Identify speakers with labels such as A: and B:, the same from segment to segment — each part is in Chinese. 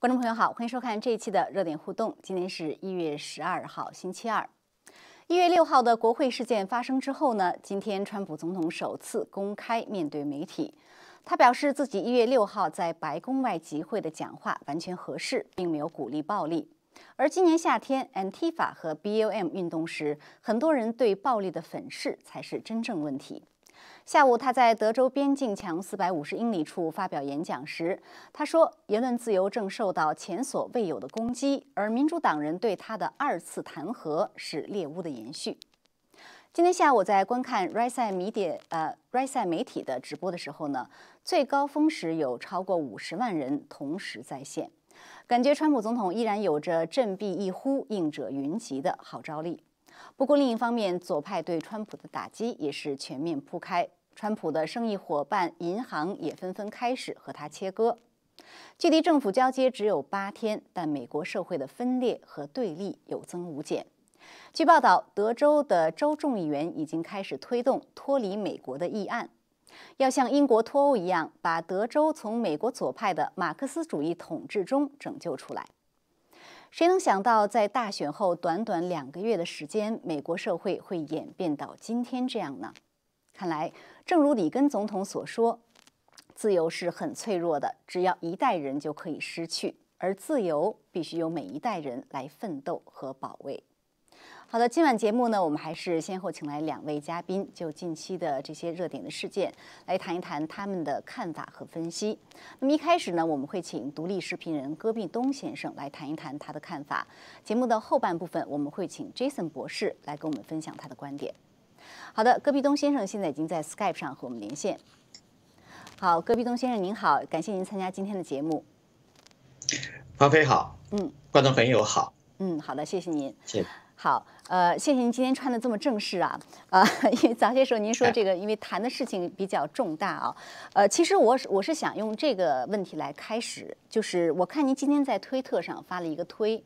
A: 观众朋友好，欢迎收看这一期的热点互动。今天是一月十二号，星期二。一月六号的国会事件发生之后呢，今天川普总统首次公开面对媒体，他表示自己一月六号在白宫外集会的讲话完全合适，并没有鼓励暴力。而今年夏天 Antifa 和 BLM 运动时，很多人对暴力的粉饰才是真正问题。下午，他在德州边境墙四百五十英里处发表演讲时，他说：“言论自由正受到前所未有的攻击，而民主党人对他的二次弹劾是猎巫的延续。”今天下午，在观看 Rise Media 呃 Rise 媒体的直播的时候呢，最高峰时有超过五十万人同时在线，感觉川普总统依然有着振臂一呼应者云集的号召力。不过，另一方面，左派对川普的打击也是全面铺开。川普的生意伙伴、银行也纷纷开始和他切割。距离政府交接只有八天，但美国社会的分裂和对立有增无减。据报道，德州的州众议员已经开始推动脱离美国的议案，要像英国脱欧一样，把德州从美国左派的马克思主义统治中拯救出来。谁能想到，在大选后短短两个月的时间，美国社会会演变到今天这样呢？看来，正如里根总统所说，自由是很脆弱的，只要一代人就可以失去，而自由必须由每一代人来奋斗和保卫。好的，今晚节目呢，我们还是先后请来两位嘉宾，就近期的这些热点的事件来谈一谈他们的看法和分析。那么一开始呢，我们会请独立视频人戈壁东先生来谈一谈他的看法。节目的后半部分，我们会请 Jason 博士来跟我们分享他的观点。好的，戈壁东先生现在已经在 Skype 上和我们连线。好，戈壁东先生您好，感谢您参加今天的节目。
B: 方飞好，嗯，观众朋友好，
A: 嗯，好的，谢谢您。
B: 谢。
A: 好，呃，谢谢您今天穿的这么正式啊，啊，因为早些时候您说这个，因为谈的事情比较重大啊，呃，其实我是我是想用这个问题来开始，就是我看您今天在推特上发了一个推。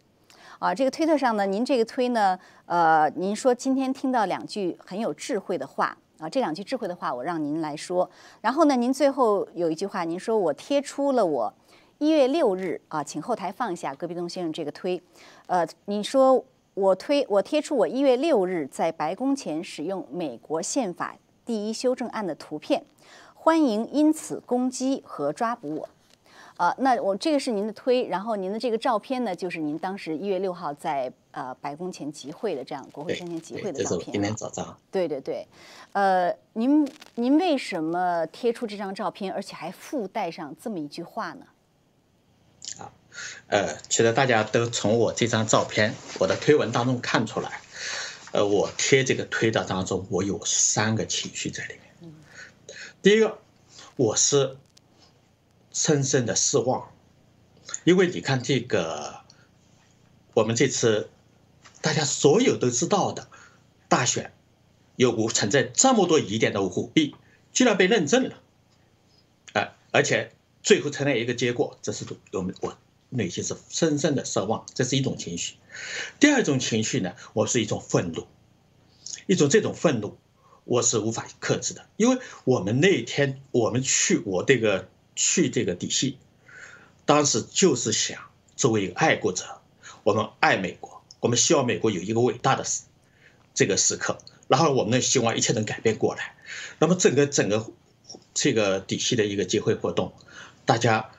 A: 啊，这个推特上呢，您这个推呢，呃，您说今天听到两句很有智慧的话啊，这两句智慧的话我让您来说。然后呢，您最后有一句话，您说我贴出了我一月六日啊，请后台放一下戈壁东先生这个推。呃，你说我推我贴出我一月六日在白宫前使用美国宪法第一修正案的图片，欢迎因此攻击和抓捕我。呃，那我这个是您的推，然后您的这个照片呢，就是您当时一月六号在呃白宫前集会的这样国会山前集会的照片。
B: 今天早上。
A: 对对对，呃，您您为什么贴出这张照片，而且还附带上这么一句话呢？
B: 啊，呃，其实大家都从我这张照片、我的推文当中看出来，呃，我贴这个推的当中，我有三个情绪在里面。嗯。第一个，我是。深深的失望，因为你看这个，我们这次大家所有都知道的大选，有无存在这么多疑点的舞弊，居然被认证了，哎，而且最后成了一个结果，这是我们我内心是深深的失望，这是一种情绪。第二种情绪呢，我是一种愤怒，一种这种愤怒，我是无法克制的，因为我们那天我们去我这个。去这个底细，当时就是想作为一个爱国者，我们爱美国，我们希望美国有一个伟大的时这个时刻，然后我们呢希望一切能改变过来。那么整个整个这个底细的一个集会活动，大家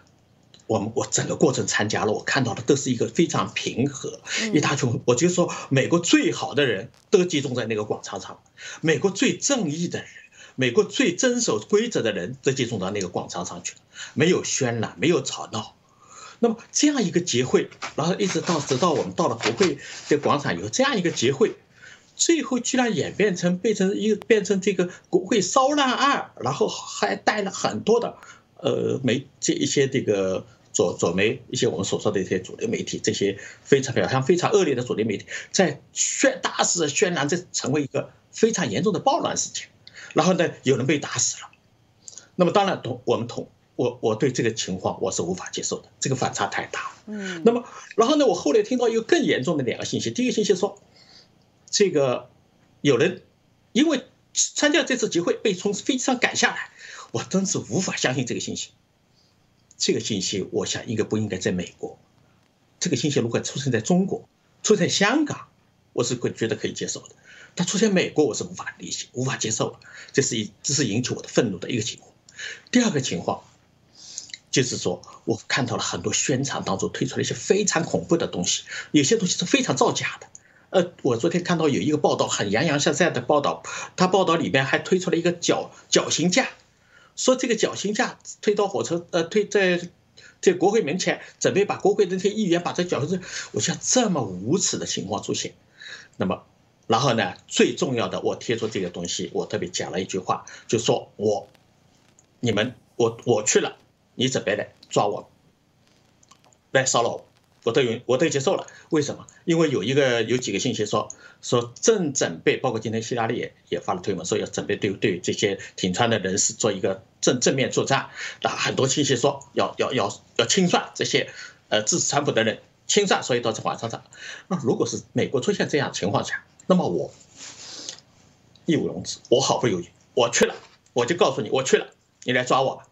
B: 我们我整个过程参加了，我看到的都是一个非常平和，一大群，我就说美国最好的人都集中在那个广场上，美国最正义的人。美国最遵守规则的人都集中到那个广场上去了，没有渲染，没有吵闹。那么这样一个集会，然后一直到直到我们到了国会的广场以后，这样一个集会，最后居然演变成变成一个变成这个国会骚乱案，然后还带了很多的呃媒这一些这个左左媒一些我们所说的一些主流媒体，这些非常表现非常恶劣的主流媒体，在渲大肆渲染，这成为一个非常严重的暴乱事件。然后呢，有人被打死了，那么当然同我们同我我对这个情况我是无法接受的，这个反差太大。嗯，那么然后呢，我后来听到一个更严重的两个信息，第一个信息说，这个有人因为参加这次集会被从飞机上赶下来，我真是无法相信这个信息。这个信息，我想应该不应该在美国这个信息如果出现在中国，出现香港，我是会觉得可以接受的。它出现美国，我是无法理解、无法接受的。这是一，这是引起我的愤怒的一个情况。第二个情况，就是说我看到了很多宣传当中推出了一些非常恐怖的东西，有些东西是非常造假的。呃，我昨天看到有一个报道，很洋洋洒洒的报道，他报道里面还推出了一个绞绞刑架，说这个绞刑架推到火车，呃，推在在国会门前，准备把国会的那些议员把这绞刑，我想这么无耻的情况出现，那么。然后呢，最重要的，我贴出这个东西，我特别讲了一句话，就说我，你们，我我去了，你准备来抓我，来骚扰我，我都有，我都接受了。为什么？因为有一个有几个信息说说正准备，包括今天希拉里也也发了推文，说要准备对对这些挺川的人士做一个正正面作战。那很多信息说要要要要清算这些呃支持川普的人，清算，所以到这网上上。那如果是美国出现这样情况下，那么我义务容辞，我毫不犹豫，我去了，我就告诉你，我去了，你来抓我吧。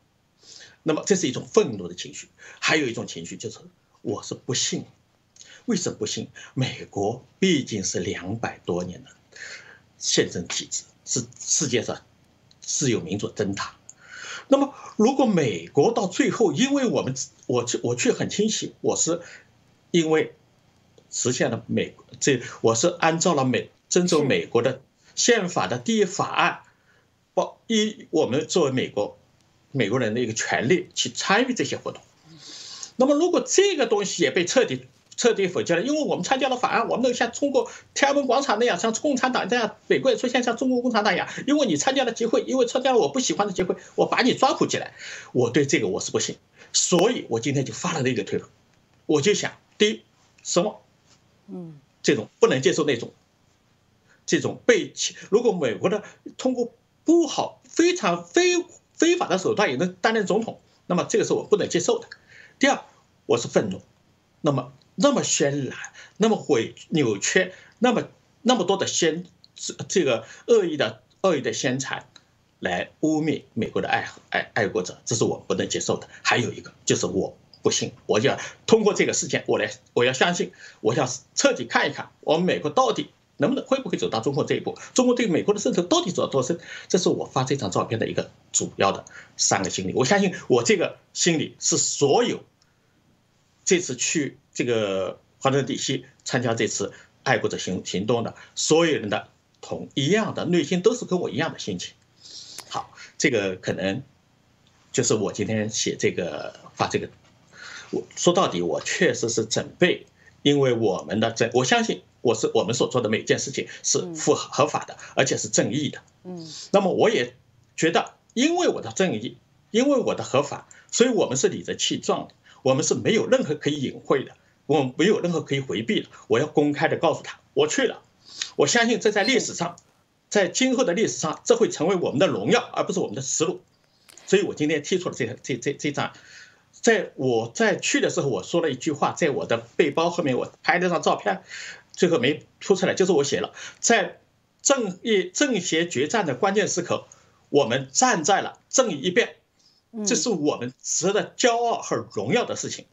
B: 那么这是一种愤怒的情绪，还有一种情绪就是我是不信，为什么不信？美国毕竟是两百多年的宪政体制，是世界上自由民主灯塔。那么如果美国到最后，因为我们我去我去很清晰，我是因为。实现了美这我是按照了美遵守美国的宪法的第一法案，包一我们作为美国美国人的一个权利去参与这些活动。那么如果这个东西也被彻底彻底否决了，因为我们参加了法案，我们能像通过天安门广场那样，像共产党这样，美国也出现像中国共产党一样，因为你参加了集会，因为参加了我不喜欢的集会，我把你抓捕起来，我对这个我是不信，所以我今天就发了那个推文，我就想第一什么？
A: 嗯，
B: 这种不能接受那种，这种被如果美国的通过不好、非常非非法的手段也能担任总统，那么这个是我不能接受的。第二，我是愤怒，那么那么渲染、那么毁扭曲、那么那么多的宣这个恶意的恶意的宣传，来污蔑美国的爱爱爱国者，这是我不能接受的。还有一个就是我。不信，我就要通过这个事件，我来，我要相信，我想彻底看一看，我们美国到底能不能，会不会走到中国这一步？中国对美国的渗透到底走到多深？这是我发这张照片的一个主要的三个心理。我相信，我这个心理是所有这次去这个华盛顿 DC 参加这次爱国者行行动的所有人的同一样的内心都是跟我一样的心情。好，这个可能就是我今天写这个发这个。我说到底，我确实是准备，因为我们的正，我相信我是我们所做的每件事情是符合合法的，而且是正义的。
A: 嗯，
B: 那么我也觉得，因为我的正义，因为我的合法，所以我们是理直气壮的，我们是没有任何可以隐晦的，我们没有任何可以回避的。我要公开的告诉他，我去了。我相信这在历史上，在今后的历史上，这会成为我们的荣耀，而不是我们的耻辱。所以我今天提出了这这这这张。在我在去的时候，我说了一句话，在我的背包后面，我拍了张照片，最后没出出来，就是我写了，在正义正邪决战的关键时刻，我们站在了正义一边，这是我们值得骄傲和荣耀的事情，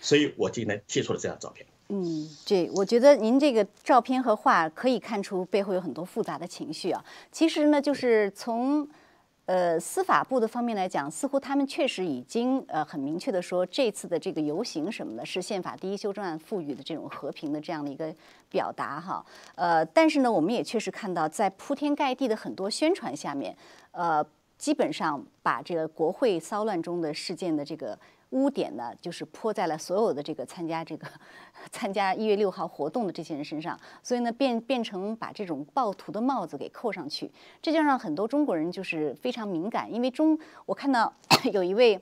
B: 所以我今天贴出了这张照片。
A: 嗯，这，我觉得您这个照片和画可以看出背后有很多复杂的情绪啊。其实呢，就是从。呃，司法部的方面来讲，似乎他们确实已经呃很明确的说，这次的这个游行什么的，是宪法第一修正案赋予的这种和平的这样的一个表达哈。呃，但是呢，我们也确实看到，在铺天盖地的很多宣传下面，呃，基本上把这个国会骚乱中的事件的这个。污点呢，就是泼在了所有的这个参加这个 参加一月六号活动的这些人身上，所以呢，变变成把这种暴徒的帽子给扣上去，这就让很多中国人就是非常敏感。因为中，我看到 有一位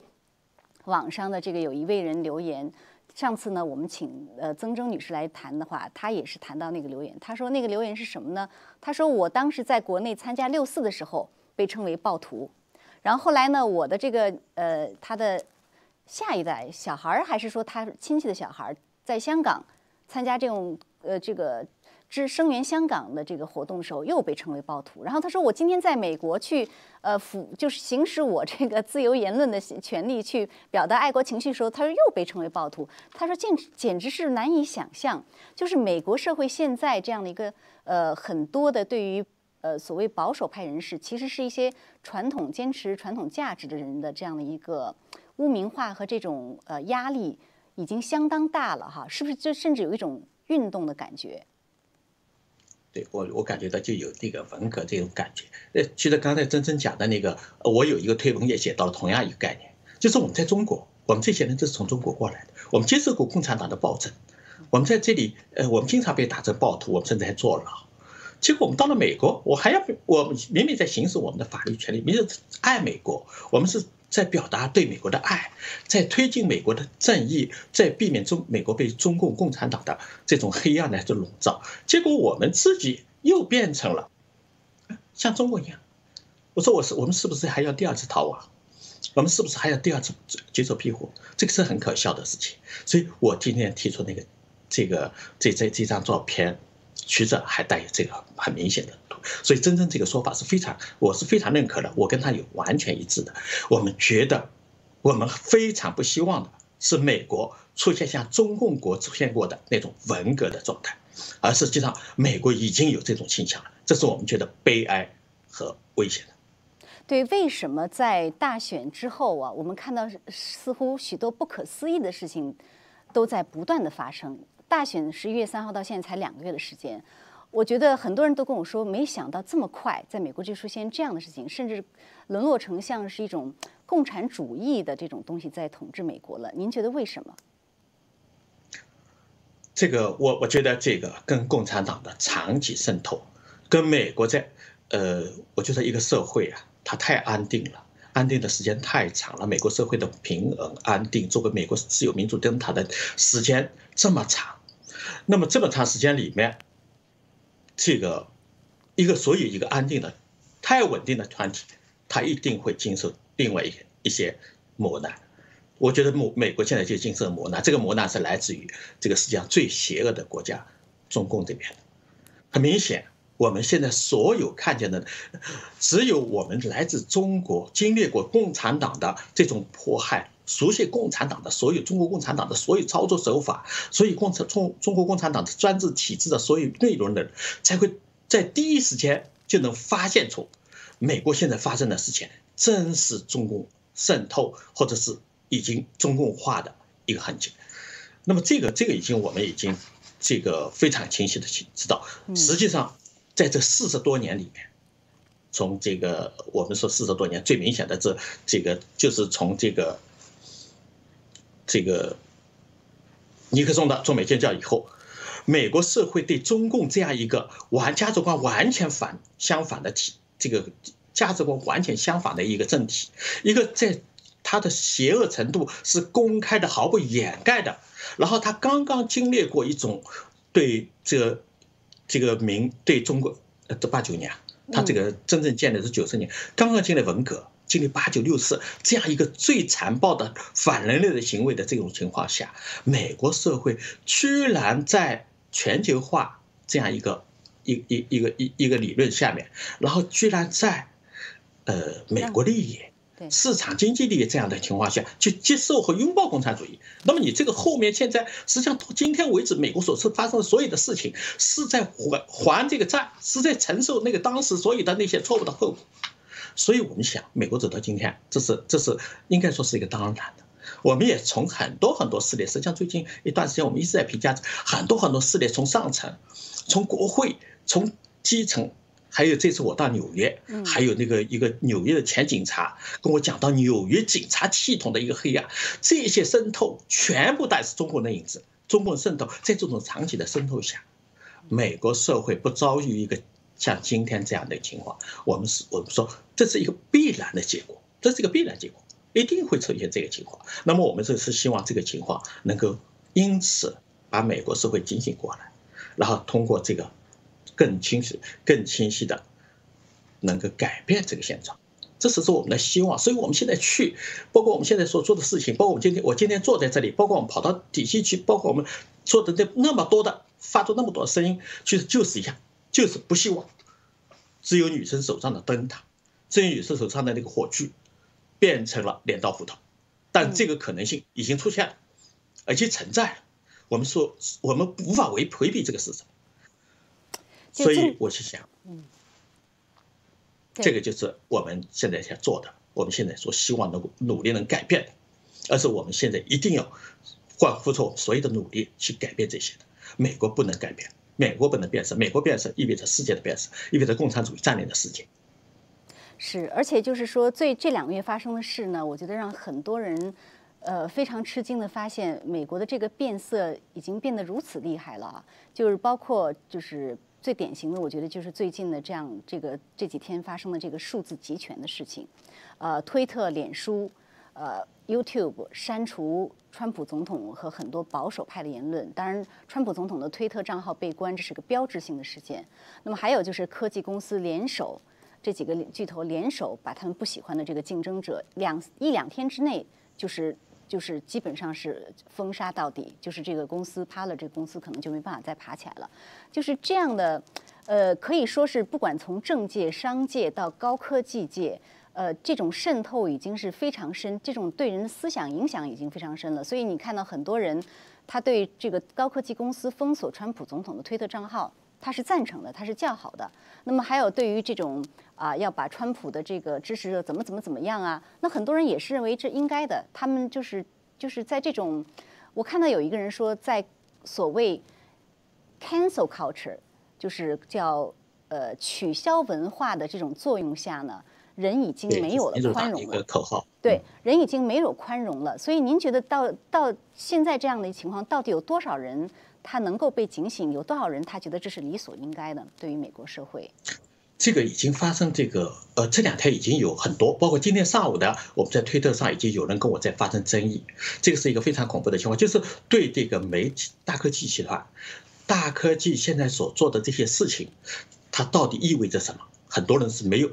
A: 网上的这个有一位人留言，上次呢，我们请呃曾铮女士来谈的话，她也是谈到那个留言，她说那个留言是什么呢？她说我当时在国内参加六四的时候被称为暴徒，然后后来呢，我的这个呃她的。下一代小孩儿，还是说他亲戚的小孩儿，在香港参加这种呃这个支声援香港的这个活动的时候，又被称为暴徒。然后他说：“我今天在美国去，呃，辅就是行使我这个自由言论的权利，去表达爱国情绪的时候，他说又被称为暴徒。他说简简直是难以想象，就是美国社会现在这样的一个呃很多的对于呃所谓保守派人士，其实是一些传统坚持传统价值的人的这样的一个污名化和这种呃压力已经相当大了哈，是不是？就甚至有一种运动的感觉。”
B: 对我，我感觉到就有那个文革这种感觉。呃，其实刚才真真讲的那个，我有一个推文也写到了同样一个概念，就是我们在中国，我们这些人都是从中国过来的，我们接受过共产党的暴政，我们在这里，呃，我们经常被打成暴徒，我们甚至还坐牢。结果我们到了美国，我还要，我明明在行使我们的法律权利，明明爱美国，我们是。在表达对美国的爱，在推进美国的正义，在避免中美国被中共共产党的这种黑暗来这笼罩。结果我们自己又变成了像中国一样。我说我是我们是不是还要第二次逃亡？我们是不是还要第二次接受庇护？这个是很可笑的事情。所以我今天提出那个这个这这这张照片。曲折还带有这个很明显的所以真正这个说法是非常，我是非常认可的，我跟他有完全一致的。我们觉得，我们非常不希望的是美国出现像中共国出现过的那种文革的状态，而实际上美国已经有这种倾向了，这是我们觉得悲哀和危险的。
A: 对，为什么在大选之后啊，我们看到似乎许多不可思议的事情都在不断的发生？大选十一月三号到现在才两个月的时间，我觉得很多人都跟我说，没想到这么快，在美国就出现这样的事情，甚至沦落成像是一种共产主义的这种东西在统治美国了。您觉得为什么？
B: 这个我我觉得这个跟共产党的长期渗透，跟美国在呃，我觉得一个社会啊，它太安定了。安定的时间太长了，美国社会的平稳安定，作为美国自由民主灯塔的时间这么长，那么这么长时间里面，这个一个所有一个安定的、太稳定的团体，它一定会经受另外一一些磨难。我觉得美美国现在就经受磨难，这个磨难是来自于这个世界上最邪恶的国家中共这边，很明显。我们现在所有看见的，只有我们来自中国，经历过共产党的这种迫害，熟悉共产党的所有中国共产党的所有操作手法，所以共产中中国共产党的专制体制的所有内容的人，才会在第一时间就能发现出，美国现在发生的事情，真是中共渗透或者是已经中共化的一个痕迹。那么这个这个已经我们已经这个非常清晰的去知道，实际上。在这四十多年里面，从这个我们说四十多年最明显的这这个就是从这个这个尼克松的中美建交以后，美国社会对中共这样一个完价值观完全反相反的体，这个价值观完全相反的一个政体，一个在它的邪恶程度是公开的毫不掩盖的，然后他刚刚经历过一种对这个。这个民对中国，呃，这八九年，他这个真正建立是九十年，刚刚经历文革，经历八九六四这样一个最残暴的反人类的行为的这种情况下，美国社会居然在全球化这样一个一一一个一一个理论下面，然后居然在，呃，美国利益。市场经济利益这样的情况下，去接受和拥抱共产主义，那么你这个后面现在实际上到今天为止，美国所是发生的所有的事情，是在还还这个债，是在承受那个当时所有的那些错误的后果。所以我们想，美国走到今天，这是这是应该说是一个当然的。我们也从很多很多事例，实际上最近一段时间，我们一直在评价很多很多事例，从上层，从国会，从基层。还有这次我到纽约，还有那个一个纽约的前警察跟我讲到纽约警察系统的一个黑暗，这些渗透全部带是中国的影子。中共渗透在这种长期的渗透下，美国社会不遭遇一个像今天这样的情况，我们是我们说这是一个必然的结果，这是一个必然结果，一定会出现这个情况。那么我们这是希望这个情况能够因此把美国社会警醒过来，然后通过这个。更清晰、更清晰的，能够改变这个现状，这是是我们的希望。所以，我们现在去，包括我们现在所做的事情，包括我们今天我今天坐在这里，包括我们跑到底西去，包括我们做的那那么多的发出那么多声音，其实就是一样，就是不希望只有女生手上的灯塔，只有女生手上的那个火炬变成了镰刀斧头。但这个可能性已经出现了，而且存在了。我们说，我们无法回回避这个事实。所以我是想，嗯，这个就是我们现在想做的，我们现在所希望能够努力能改变的，而是我们现在一定要换付出所有的努力去改变这些的。美国不能改变，美国不能变色，美国变色意味着世界的变色，意味着共产主义占领的世界。
A: 是，而且就是说，最这两个月发生的事呢，我觉得让很多人，呃，非常吃惊的发现，美国的这个变色已经变得如此厉害了。就是包括，就是最典型的，我觉得就是最近的这样，这个这几天发生的这个数字集权的事情，呃，推特、脸书、呃，YouTube 删除川普总统和很多保守派的言论。当然，川普总统的推特账号被关，这是个标志性的事件。那么还有就是科技公司联手。这几个巨头联手把他们不喜欢的这个竞争者两一两天之内就是就是基本上是封杀到底，就是这个公司趴了，这个公司可能就没办法再爬起来了。就是这样的，呃，可以说是不管从政界、商界到高科技界，呃，这种渗透已经是非常深，这种对人的思想影响已经非常深了。所以你看到很多人，他对这个高科技公司封锁川普总统的推特账号。他是赞成的，他是叫好的。那么还有对于这种啊，要把川普的这个支持者怎么怎么怎么样啊？那很多人也是认为这应该的。他们就是就是在这种，我看到有一个人说，在所谓 cancel culture，就是叫呃取消文化的这种作用下呢，人已经没有了宽容了。
B: 口号。
A: 对，人已经没有宽容了。所以您觉得到到现在这样的情况，到底有多少人？他能够被警醒，有多少人他觉得这是理所应该的？对于美国社会，
B: 这个已经发生，这个呃，这两天已经有很多，包括今天上午的，我们在推特上已经有人跟我在发生争议。这个是一个非常恐怖的情况，就是对这个媒体大科技集团、大科技现在所做的这些事情，它到底意味着什么？很多人是没有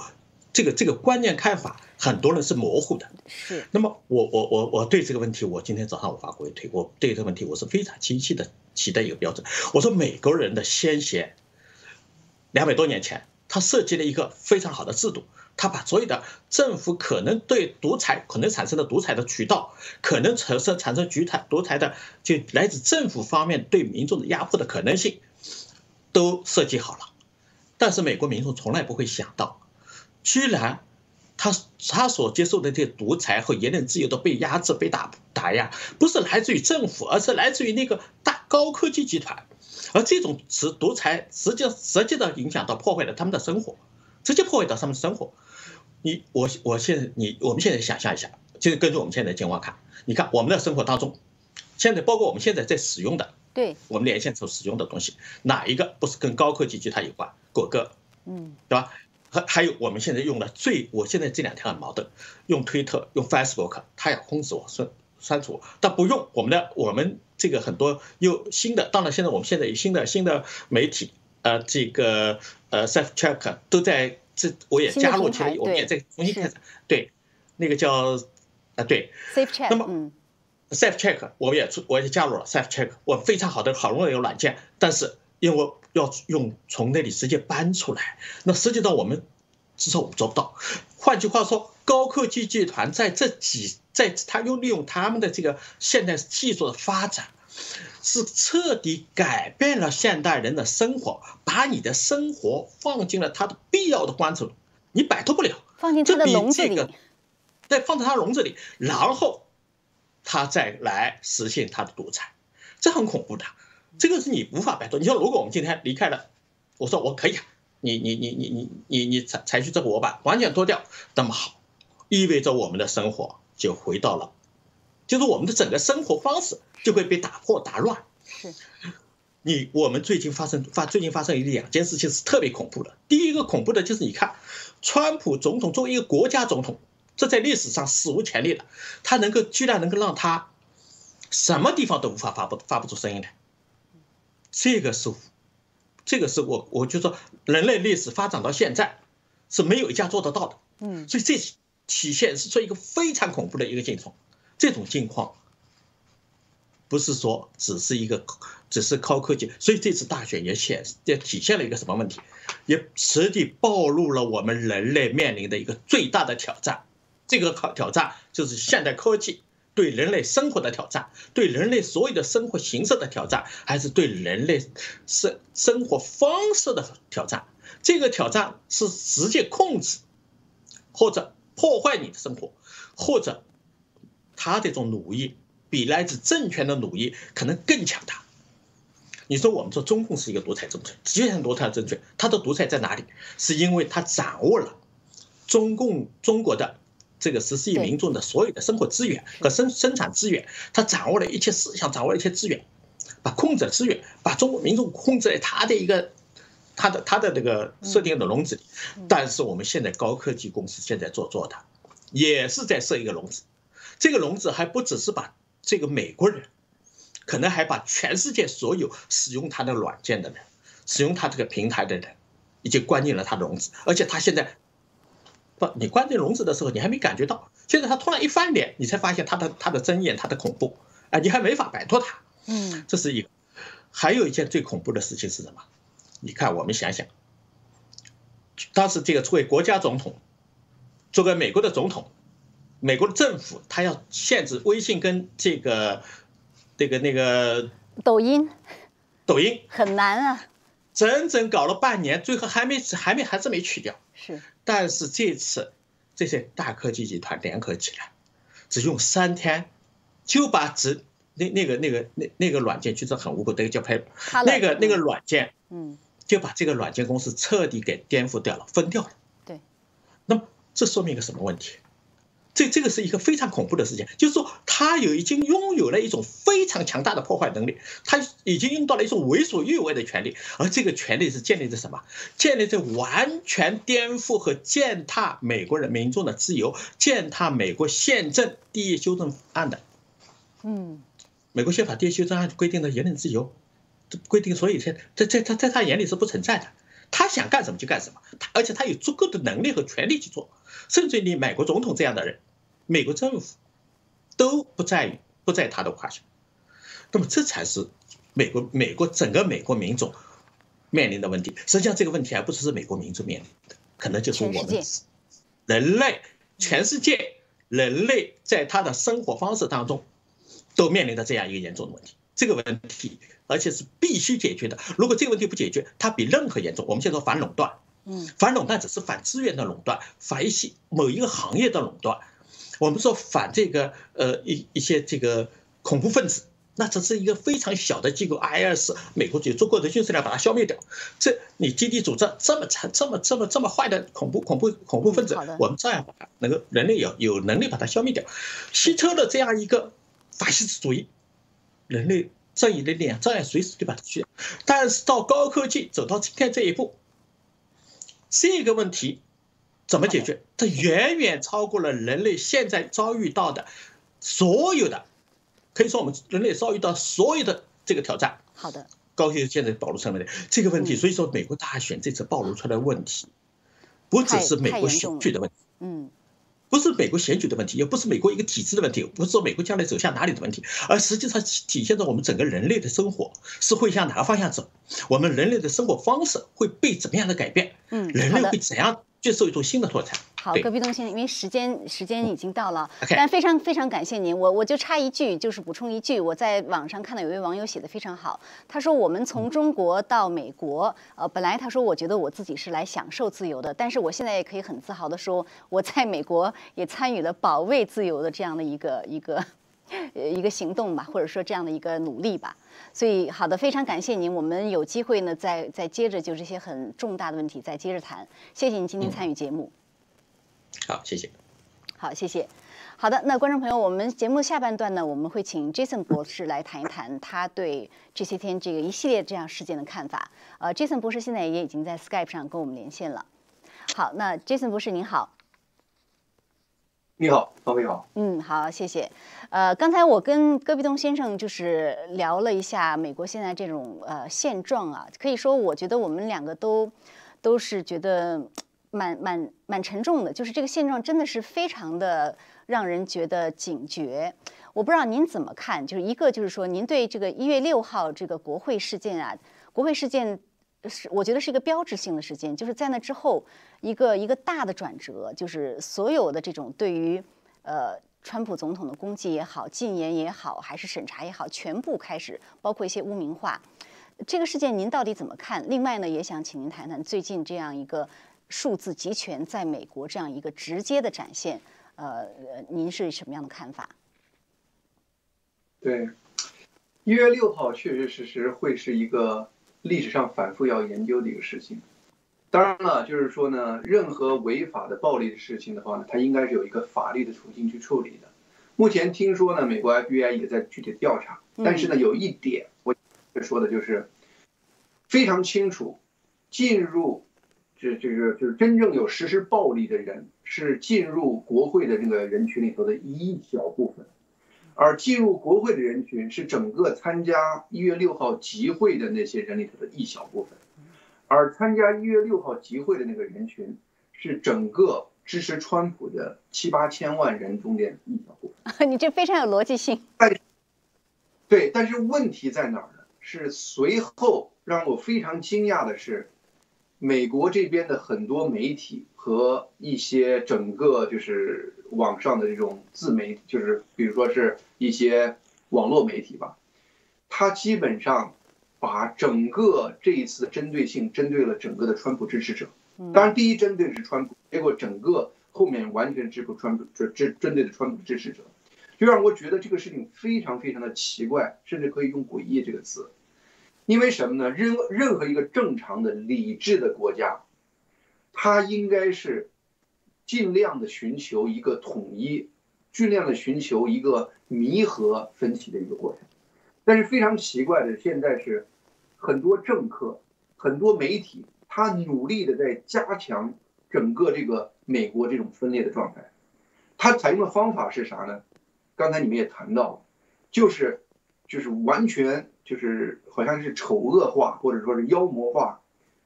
B: 这个这个观念看法。很多人是模糊的，
A: 是。
B: 那么我我我我对这个问题，我今天早上我发过一推，我对这个问题我是非常清晰的提的一个标准。我说美国人的先贤，两百多年前，他设计了一个非常好的制度，他把所有的政府可能对独裁可能产生的独裁的渠道，可能产生产生独裁独裁的就来自政府方面对民众的压迫的可能性，都设计好了。但是美国民众从来不会想到，居然。他他所接受的这些独裁和言论自由的被压制、被打打压，不是来自于政府，而是来自于那个大高科技集团。而这种持独裁，直接直接的影响到破坏了他们的生活，直接破坏到他们的生活。你我我现在你我们现在想象一下，就是根据我们现在的情况看，你看我们的生活当中，现在包括我们现在在使用的，
A: 对，
B: 我们连线所使用的东西，哪一个不是跟高科技集团有关？谷歌，嗯，对吧？还还有我们现在用的最，我现在这两天很矛盾，用推特用 Facebook，他要控制我删删除，但不用我们的我们这个很多又新的，当然现在我们现在有新的新的媒体，呃，这个呃 Safe Check 都在这，我也加入起来，我们也在重新开始，对，那个叫啊对
A: ，Safe Check，
B: 那么 Safe Check 我也出我也加入了 Safe Check，我非常好的好容易有软件，但是因为。要用从那里直接搬出来，那涉及到我们至少我们做不到。换句话说，高科技集团在这几，在他又利用他们的这个现代技术的发展，是彻底改变了现代人的生活，把你的生活放进了他的必要的关注，你摆脱不了。
A: 放进他的笼子里，
B: 再放在他笼子里，然后他再来实现他的独裁，这很恐怖的。这个是你无法摆脱。你说，如果我们今天离开了，我说我可以啊，你你你你你你你采采取这个我把完全脱掉，那么好，意味着我们的生活就回到了，就是我们的整个生活方式就会被打破打乱。
A: 是，
B: 你我们最近发生发最近发生一两件事情是特别恐怖的。第一个恐怖的就是你看，川普总统作为一个国家总统，这在历史上史无前例的，他能够居然能够让他什么地方都无法发布发不出声音来。这个是，这个是我我就说，人类历史发展到现在是没有一家做得到的。嗯，所以这体现是说一个非常恐怖的一个境况。这种境况不是说只是一个，只是高科技。所以这次大选也显也体现了一个什么问题？也实际暴露了我们人类面临的一个最大的挑战。这个考挑战就是现代科技对人类生活的挑战，对人类所有的生活形式的挑战，还是对人类生生活方式的挑战？这个挑战是直接控制，或者破坏你的生活，或者他这种奴役比来自政权的奴役可能更强大。你说我们说中共是一个独裁政权，实际上独裁政权，它的独裁在哪里？是因为它掌握了中共中国的这个十四亿民众的所有的生活资源和生生产资源，他掌握了一切思想，掌握了一切资源，把控制资源，把中国民众控制在他的一个。他的他的这个设定的笼子里，但是我们现在高科技公司现在做做的，也是在设一个笼子，这个笼子还不只是把这个美国人，可能还把全世界所有使用它的软件的人，使用它这个平台的人，已经关进了它的笼子，而且它现在，不，你关进笼子的时候你还没感觉到，现在他突然一翻脸，你才发现他的他的睁眼，他的恐怖，哎，你还没法摆脱他，
A: 嗯，
B: 这是一个，还有一件最恐怖的事情是什么？你看，我们想想，当时这个作为国家总统，作为美国的总统，美国的政府，他要限制微信跟这个这个那个
A: 抖音，
B: 抖音
A: 很难啊，
B: 整整搞了半年，最后还没还没还是没去掉。
A: 是，
B: 但是这次这些大科技集团联合起来，只用三天就把只那那个那个那那个软件就是很无辜，那个叫拍那个那个软件，
A: 嗯。
B: 就把这个软件公司彻底给颠覆掉了，分掉了。
A: 对，
B: 那么这说明一个什么问题？这这个是一个非常恐怖的事情，就是说他有已经拥有了一种非常强大的破坏能力，他已经用到了一种为所欲为的权利，而这个权利是建立在什么？建立在完全颠覆和践踏美国人民众的自由，践踏美国宪政第一修正案的。
A: 嗯，
B: 美国宪法第一修正案规定的言论自由。规定，所以在在在他在他眼里是不存在的，他想干什么就干什么，他而且他有足够的能力和权利去做，甚至你美国总统这样的人，美国政府都不在于不在他的胯下，那么这才是美国美国整个美国民众面临的问题。实际上这个问题还不只是美国民众面临的，可能就是我们人类全世界人类在他的生活方式当中都面临的这样一个严重的问题。这个问题，而且是必须解决的。如果这个问题不解决，它比任何严重。我们现在说反垄断，
A: 嗯，
B: 反垄断只是反资源的垄断，反一些某一个行业的垄断。我们说反这个呃一一些这个恐怖分子，那只是一个非常小的机构，IS 美国有足够的军事力量把它消灭掉。这你基地组织这么惨、这么这么这么坏的恐怖恐怖恐怖分子，我们照样把它能够人类有有能力把它消灭掉。希特勒这样一个法西斯主义。人类正义的力量照样随时就把它去掉，但是到高科技走到今天这一步，这个问题怎么解决？这远远超过了人类现在遭遇到的所有的，可以说我们人类遭遇到所有的这个挑战。
A: 好的，
B: 高科技现在暴露出来的这个问题，所以说美国大选这次暴露出来的问题，不只是美国选举的问题，
A: 嗯。
B: 不是美国选举的问题，也不是美国一个体制的问题，不是说美国将来走向哪里的问题，而实际上体现在我们整个人类的生活是会向哪个方向走，我们人类的生活方式会被怎么样的改变？
A: 嗯，
B: 人类会怎样接受一种新的拓展？
A: 好，戈壁东先生，因为时间时间已经到了，
B: 但
A: 非常非常感谢您。我我就插一句，就是补充一句，我在网上看到有位网友写的非常好，他说我们从中国到美国，呃，本来他说我觉得我自己是来享受自由的，但是我现在也可以很自豪的说，我在美国也参与了保卫自由的这样的一个一个呃一个行动吧，或者说这样的一个努力吧。所以好的，非常感谢您，我们有机会呢再再接着就这些很重大的问题再接着谈。谢谢您今天参与节目。
B: 好，谢谢。
A: 好，谢谢。好的，那观众朋友，我们节目下半段呢，我们会请 Jason 博士来谈一谈他对这些天这个一系列这样事件的看法。呃，Jason 博士现在也已经在 Skype 上跟我们连线了。好，那 Jason 博士您好。
C: 你好，方飞好。
A: 嗯，好，谢谢。呃，刚才我跟戈壁东先生就是聊了一下美国现在这种呃现状啊，可以说我觉得我们两个都都是觉得。蛮蛮蛮沉重的，就是这个现状真的是非常的让人觉得警觉。我不知道您怎么看，就是一个就是说，您对这个一月六号这个国会事件啊，国会事件是我觉得是一个标志性的事件，就是在那之后一个一个大的转折，就是所有的这种对于呃川普总统的攻击也好、禁言也好，还是审查也好，全部开始，包括一些污名化。这个事件您到底怎么看？另外呢，也想请您谈谈最近这样一个数字集权在美国这样一个直接的展现，呃，您是什么样的看法？
C: 对，一月六号确确实实会是一个历史上反复要研究的一个事情。当然了，就是说呢，任何违法的暴力的事情的话呢，它应该是有一个法律的途径去处理的。目前听说呢，美国 FBI 也在具体调查，但是呢，有一点我。说的就是非常清楚，进入这这个就是真正有实施暴力的人是进入国会的这个人群里头的一小部分，而进入国会的人群是整个参加一月六号集会的那些人里头的一小部分，而参加一月六号集会的那个人群是整个支持川普的七八千万人中间一小部
A: 分。你这非常有逻辑性。
C: 对，但是问题在哪儿呢？是随后让我非常惊讶的是，美国这边的很多媒体和一些整个就是网上的这种自媒体，就是比如说是一些网络媒体吧，他基本上把整个这一次的针对性针对了整个的川普支持者。当然，第一针对的是川普，结果整个后面完全支持川普，针针针对的川普支持者，就让我觉得这个事情非常非常的奇怪，甚至可以用诡异这个词。因为什么呢？任任何一个正常的理智的国家，它应该是尽量的寻求一个统一，尽量的寻求一个弥合分歧的一个过程。但是非常奇怪的，现在是很多政客、很多媒体，他努力的在加强整个这个美国这种分裂的状态。他采用的方法是啥呢？刚才你们也谈到了，就是就是完全。就是好像是丑恶化或者说是妖魔化，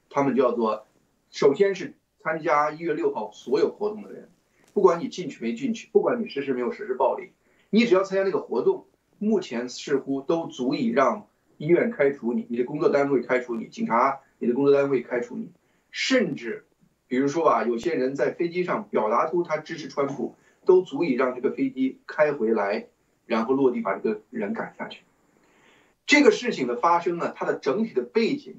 C: 他们叫做，首先是参加一月六号所有活动的人，不管你进去没进去，不管你实施没有实施暴力，你只要参加那个活动，目前似乎都足以让医院开除你，你的工作单位开除你，警察你的工作单位开除你，甚至，比如说吧，有些人在飞机上表达出他支持川普，都足以让这个飞机开回来，然后落地把这个人赶下去。这个事情的发生呢，它的整体的背景，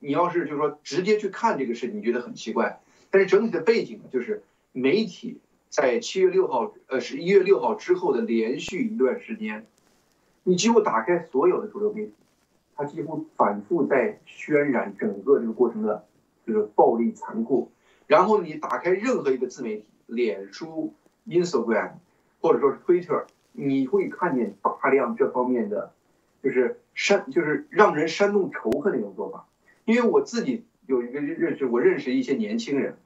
C: 你要是就是说直接去看这个事情，你觉得很奇怪。但是整体的背景呢，就是媒体在七月六号，呃，是一月六号之后的连续一段时间，你几乎打开所有的主流媒体，它几乎反复在渲染整个这个过程的，就是暴力残酷。然后你打开任何一个自媒体，脸书、Instagram，或者说是 Twitter，你会看见大量这方面的。就是煽，就是让人煽动仇恨的一种做法。因为我自己有一个认识，我认识一些年轻人，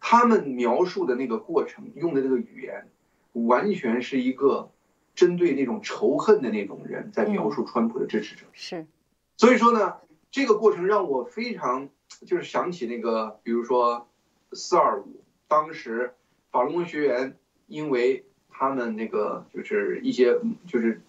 C: 他们描述的那个过程，用的那个语言，完全是一个针对那种仇恨的那种人在描述川普的支持者。
A: 是，
C: 所以说呢，这个过程让我非常就是想起那个，比如说四二五，当时法轮功学员，因为他们那个就是一些就是。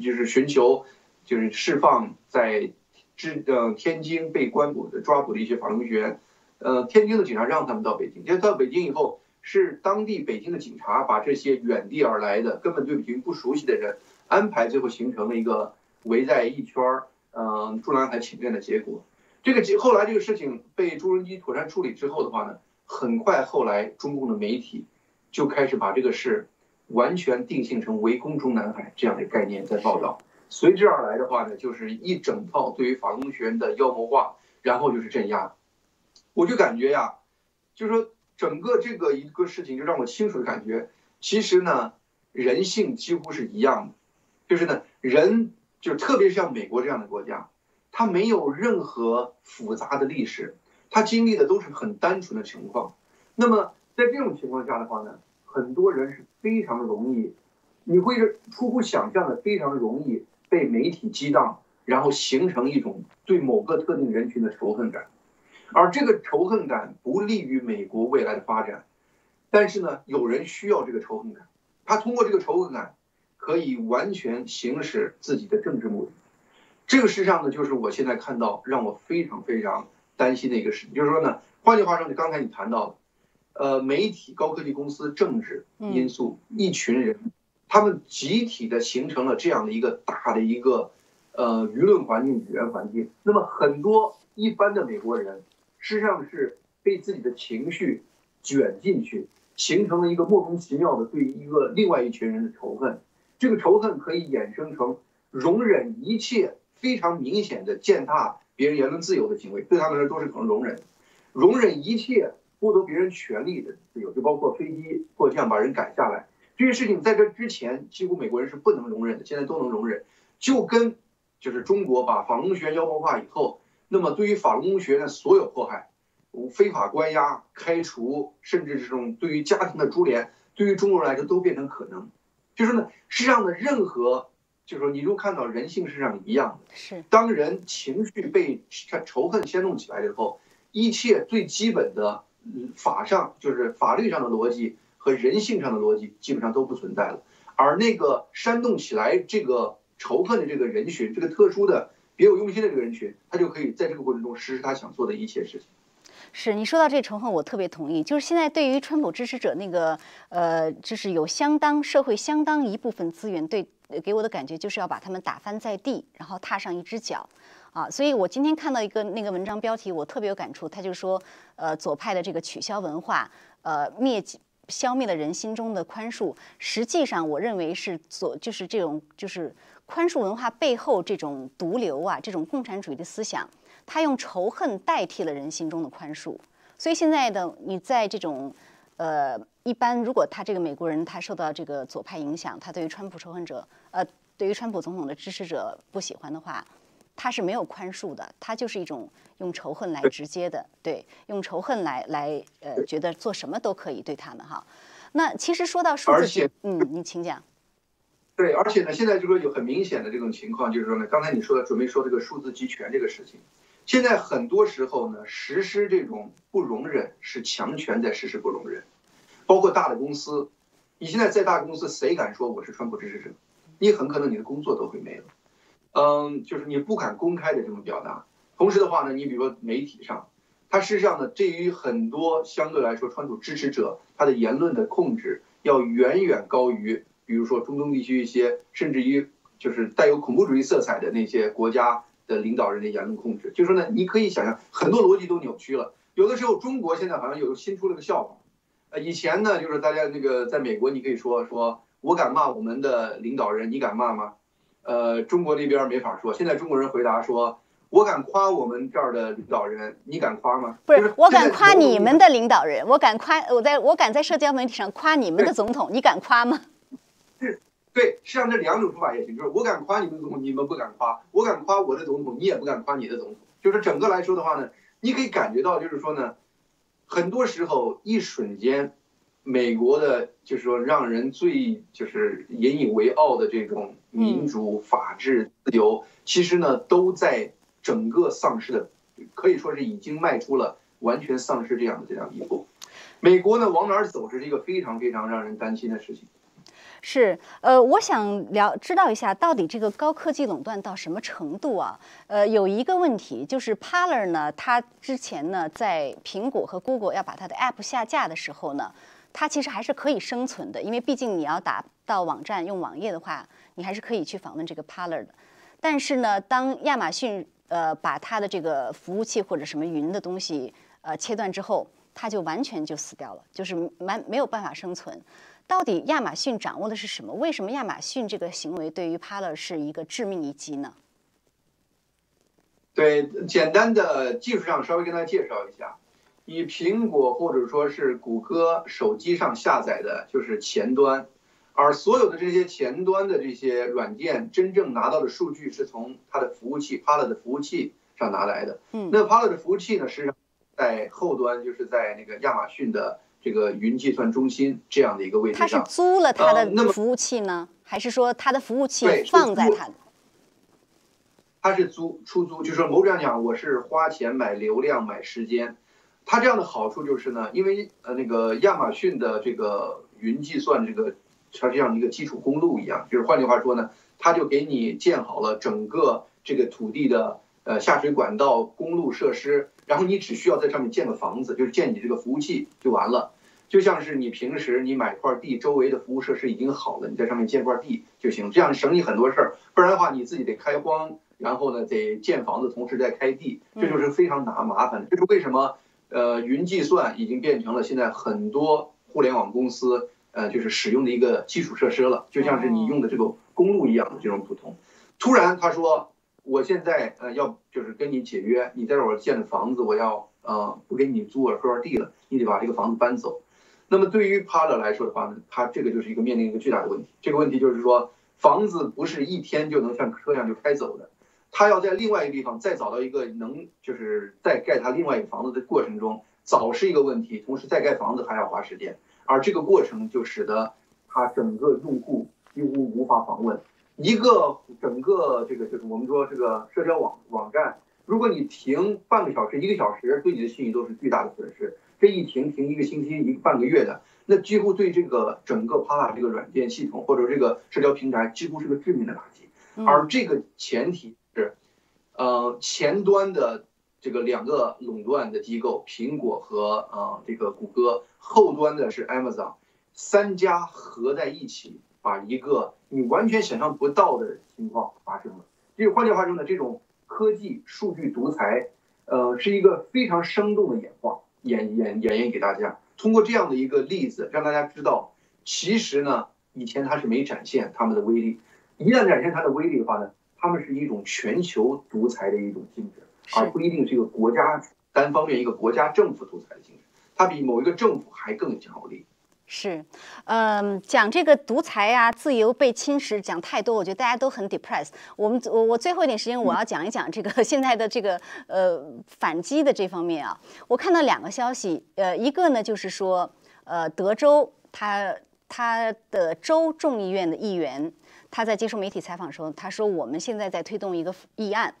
C: 就是寻求，就是释放在之呃天津被关捕的抓捕的一些法轮功学员，呃，天津的警察让他们到北京，结果到北京以后，是当地北京的警察把这些远地而来的根本对北京不熟悉的人安排，最后形成了一个围在一圈儿，嗯，中南海请愿的结果。这个结后来这个事情被朱镕基妥善处理之后的话呢，很快后来中共的媒体就开始把这个事。完全定性成围攻中南海这样的概念在报道，随之而来的话呢，就是一整套对于法工学院的妖魔化，然后就是镇压。我就感觉呀，就是说整个这个一个事情，就让我清楚的感觉，其实呢，人性几乎是一样的，就是呢，人就特别是像美国这样的国家，它没有任何复杂的历史，它经历的都是很单纯的情况。那么在这种情况下的话呢？很多人是非常容易，你会是出乎想象的非常容易被媒体激荡，然后形成一种对某个特定人群的仇恨感，而这个仇恨感不利于美国未来的发展。但是呢，有人需要这个仇恨感，他通过这个仇恨感，可以完全行使自己的政治目的。这个事实上呢，就是我现在看到让我非常非常担心的一个事情，就是说呢，换句话说，你刚才你谈到的，呃，媒体、高科技公司、政治因素，一群人，他们集体的形成了这样的一个大的一个呃舆论环境、语言环境。那么很多一般的美国人，实际上是被自己的情绪卷进去，形成了一个莫名其妙的对一个另外一群人的仇恨。这个仇恨可以衍生成容忍一切。非常明显的践踏别人言论自由的行为，对他们来说都是可能容忍，容忍一切剥夺别人权利的自由，就包括飞机迫降把人赶下来这些事情，在这之前几乎美国人是不能容忍的，现在都能容忍。就跟就是中国把法轮功学院妖魔化以后，那么对于法轮功学院的所有迫害、非法关押、开除，甚至这种对于家庭的株连，对于中国人来说都变成可能。就是呢，世上的任何。就是说，你如果看到人性是上一样
A: 的，是
C: 当人情绪被仇恨牵动起来以后，一切最基本的法上就是法律上的逻辑和人性上的逻辑基本上都不存在了。而那个煽动起来这个仇恨的这个人群，这个特殊的别有用心的这个人群，他就可以在这个过程中实施他想做的一切事情。
A: 是你说到这仇恨，我特别同意。就是现在对于川普支持者那个呃，就是有相当社会相当一部分资源对。给我的感觉就是要把他们打翻在地，然后踏上一只脚，啊，所以我今天看到一个那个文章标题，我特别有感触。他就说，呃，左派的这个取消文化，呃，灭消灭了人心中的宽恕。实际上，我认为是左，就是这种就是宽恕文化背后这种毒瘤啊，这种共产主义的思想，他用仇恨代替了人心中的宽恕。所以现在的你在这种。呃，一般如果他这个美国人他受到这个左派影响，他对于川普仇恨者，呃，对于川普总统的支持者不喜欢的话，他是没有宽恕的，他就是一种用仇恨来直接的，对，用仇恨来来呃，觉得做什么都可以对他们哈。那其实说到数字，嗯，你请讲。
C: 对，而且呢，现在就说有很明显的这种情况，就是说呢，刚才你说的准备说这个数字集权这个事情，现在很多时候呢，实施这种不容忍是强权在实施不容忍。包括大的公司，你现在在大公司，谁敢说我是川普支持者？你很可能你的工作都会没了。嗯，就是你不敢公开的这种表达。同时的话呢，你比如说媒体上，它事实上呢，对于很多相对来说川普支持者，他的言论的控制要远远高于，比如说中东地区一些甚至于就是带有恐怖主义色彩的那些国家的领导人的言论控制。就说呢，你可以想象很多逻辑都扭曲了。有的时候中国现在好像有新出了个笑话。呃，以前呢，就是大家那个在美国，你可以说说，我敢骂我们的领导人，你敢骂吗？呃，中国那边没法说。现在中国人回答说，我敢夸我们这儿的领导人，你敢夸吗？
A: 不是，我敢夸你们的领导人，我敢夸，我在我敢在社交媒体上夸你们的总统，你敢夸吗？
C: 是，对，实际上这两种说法也行，就是我敢夸你们总统，你们不敢夸；我敢夸我的总统，你也不敢夸你的总统。就是整个来说的话呢，你可以感觉到，就是说呢。很多时候，一瞬间，美国的，就是说让人最就是引以为傲的这种民主、法治、自由，其实呢，都在整个丧失的，可以说是已经迈出了完全丧失这样的这样一步。美国呢，往哪儿走，这是一个非常非常让人担心的事情。
A: 是，呃，我想了知道一下，到底这个高科技垄断到什么程度啊？呃，有一个问题就是 Parler 呢，它之前呢，在苹果和 Google 要把它的 App 下架的时候呢，它其实还是可以生存的，因为毕竟你要打到网站用网页的话，你还是可以去访问这个 Parler 的。但是呢，当亚马逊呃把它的这个服务器或者什么云的东西呃切断之后，它就完全就死掉了，就是蛮没有办法生存。到底亚马逊掌握的是什么？为什么亚马逊这个行为对于 Parler 是一个致命一击呢？
C: 对，简单的技术上稍微跟大家介绍一下，以苹果或者说是谷歌手机上下载的就是前端，而所有的这些前端的这些软件真正拿到的数据是从它的服务器 Parler 的服务器上拿来的。嗯，那 Parler 的服务器呢，实际上在后端就是在那个亚马逊的。这个云计算中心这样的一个位置
A: 上，它是租了他的服务器呢，还是说他的服务器放在他的？
C: 他是租出租，就是说某种样讲，我是花钱买流量买时间。他这样的好处就是呢，因为呃那个亚马逊的这个云计算这个它这样一个基础公路一样，就是换句话说呢，它就给你建好了整个这个土地的呃下水管道、公路设施，然后你只需要在上面建个房子，就是建你这个服务器就完了。就像是你平时你买块地，周围的服务设施已经好了，你在上面建块地就行，这样省你很多事儿。不然的话，你自己得开荒，然后呢得建房子，同时再开地，这就是非常麻麻烦的。这是为什么？呃，云计算已经变成了现在很多互联网公司呃就是使用的一个基础设施了，就像是你用的这个公路一样的这种普通。突然他说，我现在呃要就是跟你解约，你在这儿建的房子我要呃不给你租我，这块地了，你得把这个房子搬走。那么对于帕勒来说的话呢，他这个就是一个面临一个巨大的问题。这个问题就是说，房子不是一天就能像车一样就开走的，他要在另外一个地方再找到一个能就是再盖他另外一个房子的过程中，早是一个问题，同时再盖房子还要花时间，而这个过程就使得它整个用户几乎无法访问。一个整个这个就是我们说这个社交网网站，如果你停半个小时、一个小时，对你的信誉都是巨大的损失。这一停停一个星期一个半个月的，那几乎对这个整个 Pala 这个软件系统或者这个社交平台几乎是个致命的打击。而这个前提是，呃，前端的这个两个垄断的机构，苹果和呃这个谷歌，后端的是 Amazon，三家合在一起，把一个你完全想象不到的情况发生了。这个换句话说呢，这种科技数据独裁，呃，是一个非常生动的演化。演演演绎给大家，通过这样的一个例子，让大家知道，其实呢，以前它是没展现他们的威力，一旦展现它的威力的话呢，他们是一种全球独裁的一种性质，而不一定是一个国家单方面一个国家政府独裁的性质，它比某一个政府还更有强有力。
A: 是，嗯，讲这个独裁呀、自由被侵蚀，讲太多，我觉得大家都很 depressed。我们我我最后一点时间，我要讲一讲这个现在的这个呃反击的这方面啊。我看到两个消息，呃，一个呢就是说，呃，德州他他的州众议院的议员他在接受媒体采访的时候，他说我们现在在推动一个议案。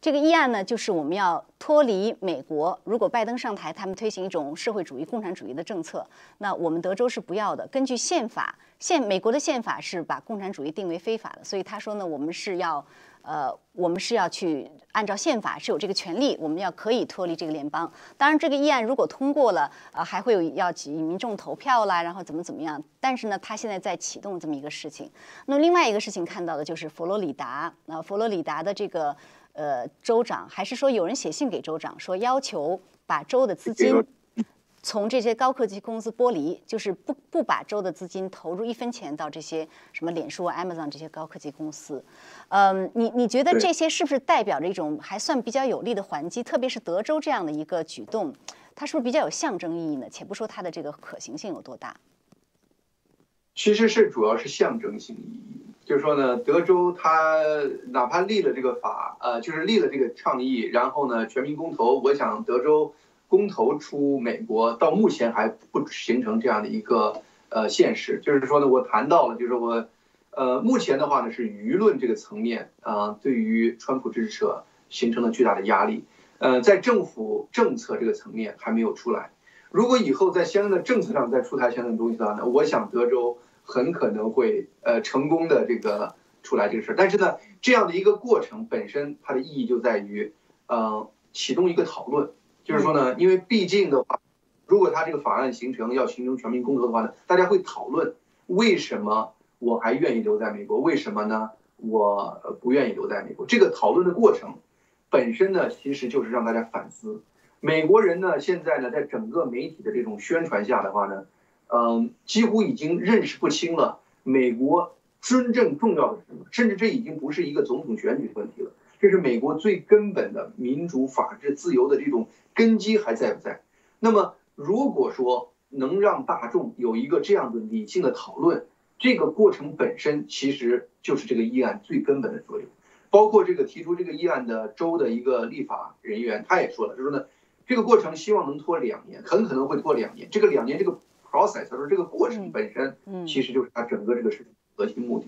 A: 这个议案呢，就是我们要脱离美国。如果拜登上台，他们推行一种社会主义、共产主义的政策，那我们德州是不要的。根据宪法，宪美国的宪法是把共产主义定为非法的，所以他说呢，我们是要，呃，我们是要去按照宪法是有这个权利，我们要可以脱离这个联邦。当然，这个议案如果通过了，呃，还会有要引民众投票啦，然后怎么怎么样。但是呢，他现在在启动这么一个事情。那么另外一个事情看到的就是佛罗里达，那佛罗里达的这个。呃，州长还是说有人写信给州长，说要求把州的资金从这些高科技公司剥离，就是不不把州的资金投入一分钱到这些什么脸书、Amazon 这些高科技公司。嗯，你你觉得这些是不是代表着一种还算比较有力的还击？特别是德州这样的一个举动，它是不是比较有象征意义呢？且不说它的这个可行性有多大，
C: 其实是主要是象征性意义。就是说呢，德州他哪怕立了这个法，呃，就是立了这个倡议，然后呢，全民公投，我想德州公投出美国，到目前还不形成这样的一个呃现实。就是说呢，我谈到了，就是我，呃，目前的话呢，是舆论这个层面啊，对于川普支持者形成了巨大的压力。呃，在政府政策这个层面还没有出来。如果以后在相应的政策上再出台相应的东西的话呢，我想德州。很可能会呃成功的这个出来这个事儿，但是呢，这样的一个过程本身它的意义就在于，呃，启动一个讨论，就是说呢，因为毕竟的话，如果他这个法案形成要形成全民公投的话呢，大家会讨论为什么我还愿意留在美国，为什么呢我不愿意留在美国？这个讨论的过程本身呢，其实就是让大家反思，美国人呢现在呢在整个媒体的这种宣传下的话呢。嗯，几乎已经认识不清了。美国真正重要的是什么？甚至这已经不是一个总统选举的问题了，这是美国最根本的民主、法治、自由的这种根基还在不在？那么，如果说能让大众有一个这样的理性的讨论，这个过程本身其实就是这个议案最根本的作用。包括这个提出这个议案的州的一个立法人员，他也说了，就说呢，这个过程希望能拖两年，很可能会拖两年。这个两年，这个。process，他说这个过程本身，其实就是他整个这个事情核心目的。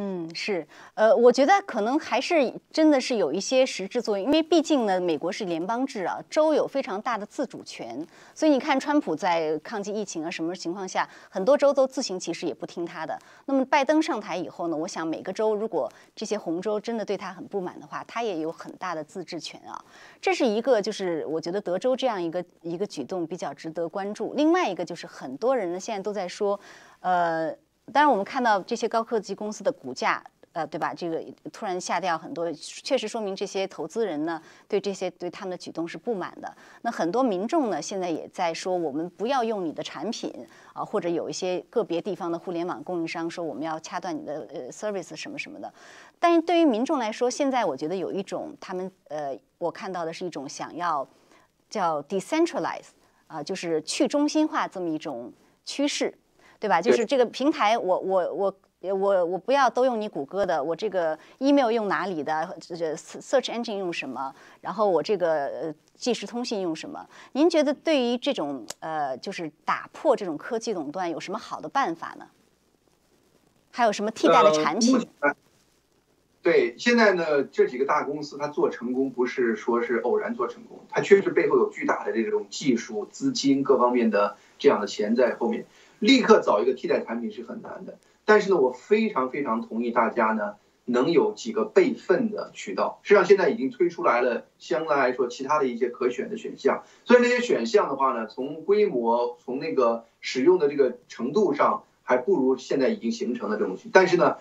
A: 嗯，是，呃，我觉得可能还是真的是有一些实质作用，因为毕竟呢，美国是联邦制啊，州有非常大的自主权，所以你看，川普在抗击疫情啊什么情况下，很多州都自行其实也不听他的。那么拜登上台以后呢，我想每个州如果这些红州真的对他很不满的话，他也有很大的自治权啊。这是一个，就是我觉得德州这样一个一个举动比较值得关注。另外一个就是很多人呢现在都在说，呃。当然，我们看到这些高科技公司的股价，呃，对吧？这个突然下掉很多，确实说明这些投资人呢对这些对他们的举动是不满的。那很多民众呢现在也在说，我们不要用你的产品啊，或者有一些个别地方的互联网供应商说我们要掐断你的呃 service 什么什么的。但是对于民众来说，现在我觉得有一种他们呃，我看到的是一种想要叫 decentralize 啊，就是去中心化这么一种趋势。对吧？就是这个平台，我我我我我不要都用你谷歌的，我这个 email 用哪里的？这 search engine 用什么？然后我这个即时通信用什么？您觉得对于这种呃，就是打破这种科技垄断有什么好的办法呢？还有什么替代的产品？
C: 对，现在呢，这几个大公司它做成功，不是说是偶然做成功，它确实背后有巨大的这种技术、资金各方面的这样的钱在后面。立刻找一个替代产品是很难的，但是呢，我非常非常同意大家呢能有几个备份的渠道。实际上现在已经推出来了，相对来说其他的一些可选的选项。虽然这些选项的话呢，从规模、从那个使用的这个程度上还不如现在已经形成的这种东西，但是呢，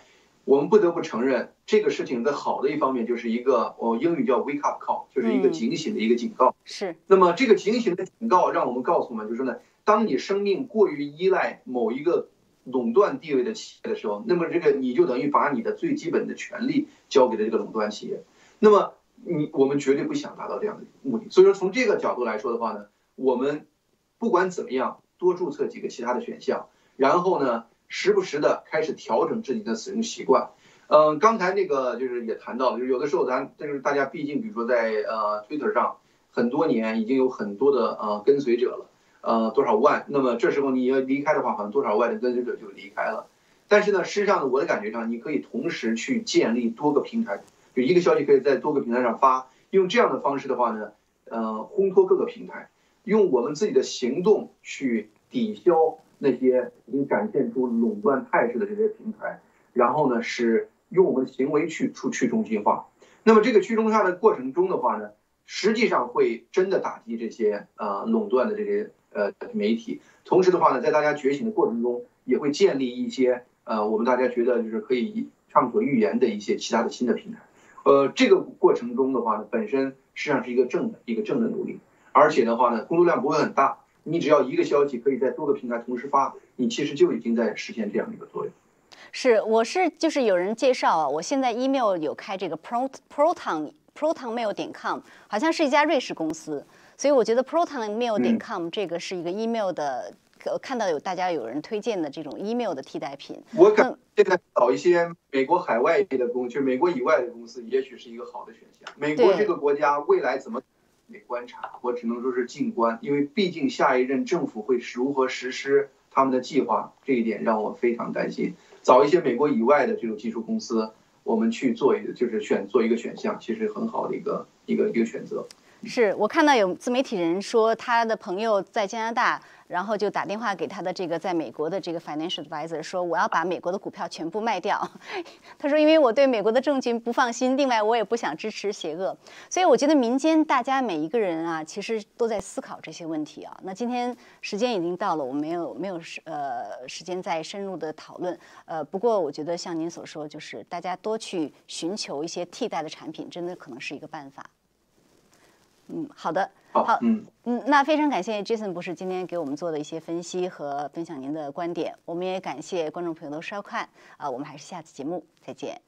C: 我们不得不承认这个事情的好的一方面就是一个，哦，英语叫 wake up call，就是一个警醒的一个警告。
A: 是。
C: 那么这个警醒的警告让我们告诉我们，就是呢。当你生命过于依赖某一个垄断地位的企业的时候，那么这个你就等于把你的最基本的权利交给了这个垄断企业。那么你我们绝对不想达到这样的目的。所以说从这个角度来说的话呢，我们不管怎么样多注册几个其他的选项，然后呢时不时的开始调整自己的使用习惯。嗯，刚才那个就是也谈到了，就是有的时候咱就是大家毕竟比如说在呃 Twitter 上很多年已经有很多的呃跟随者了。呃，多少万？那么这时候你要离开的话，好像多少万的跟随者就离开了。但是呢，事实上呢，我的感觉上，你可以同时去建立多个平台，就一个消息可以在多个平台上发。用这样的方式的话呢，呃，烘托各个平台，用我们自己的行动去抵消那些已经展现出垄断态势的这些平台，然后呢，是用我们的行为去出去中心化。那么这个去中心化的过程中的话呢，实际上会真的打击这些呃垄断的这些。呃，媒体，同时的话呢，在大家觉醒的过程中，也会建立一些呃，我们大家觉得就是可以畅所欲言的一些其他的新的平台。呃，这个过程中的话呢，本身实际上是一个正的一个正的努力，而且的话呢，工作量不会很大。你只要一个消息可以在多个平台同时发，你其实就已经在实现这样的一个作用。
A: 是，我是就是有人介绍啊，我现在 email 有开这个 pro proton protonmail 点 com，好像是一家瑞士公司。所以我觉得 protonmail 点 com 这个是一个 email 的，看到有大家有人推荐的这种 email 的替代品。
C: 我感现在找一些美国海外的公，就美国以外的公司，也许是一个好的选项。美国这个国家未来怎么得观察，我只能说是静观，因为毕竟下一任政府会如何实施他们的计划，这一点让我非常担心。找一些美国以外的这种技术公司，我们去做一个，就是选做一个选项，其实很好的一个一个一个选择。
A: 是我看到有自媒体人说，他的朋友在加拿大，然后就打电话给他的这个在美国的这个 financial advisor 说，我要把美国的股票全部卖掉。他说，因为我对美国的证据不放心，另外我也不想支持邪恶。所以我觉得民间大家每一个人啊，其实都在思考这些问题啊。那今天时间已经到了，我没有没有时呃时间再深入的讨论。呃，不过我觉得像您所说，就是大家多去寻求一些替代的产品，真的可能是一个办法。嗯，好的，
C: 好，嗯
A: 嗯，那非常感谢 Jason 博士今天给我们做的一些分析和分享您的观点，我们也感谢观众朋友的收看，啊，我们还是下次节目再见。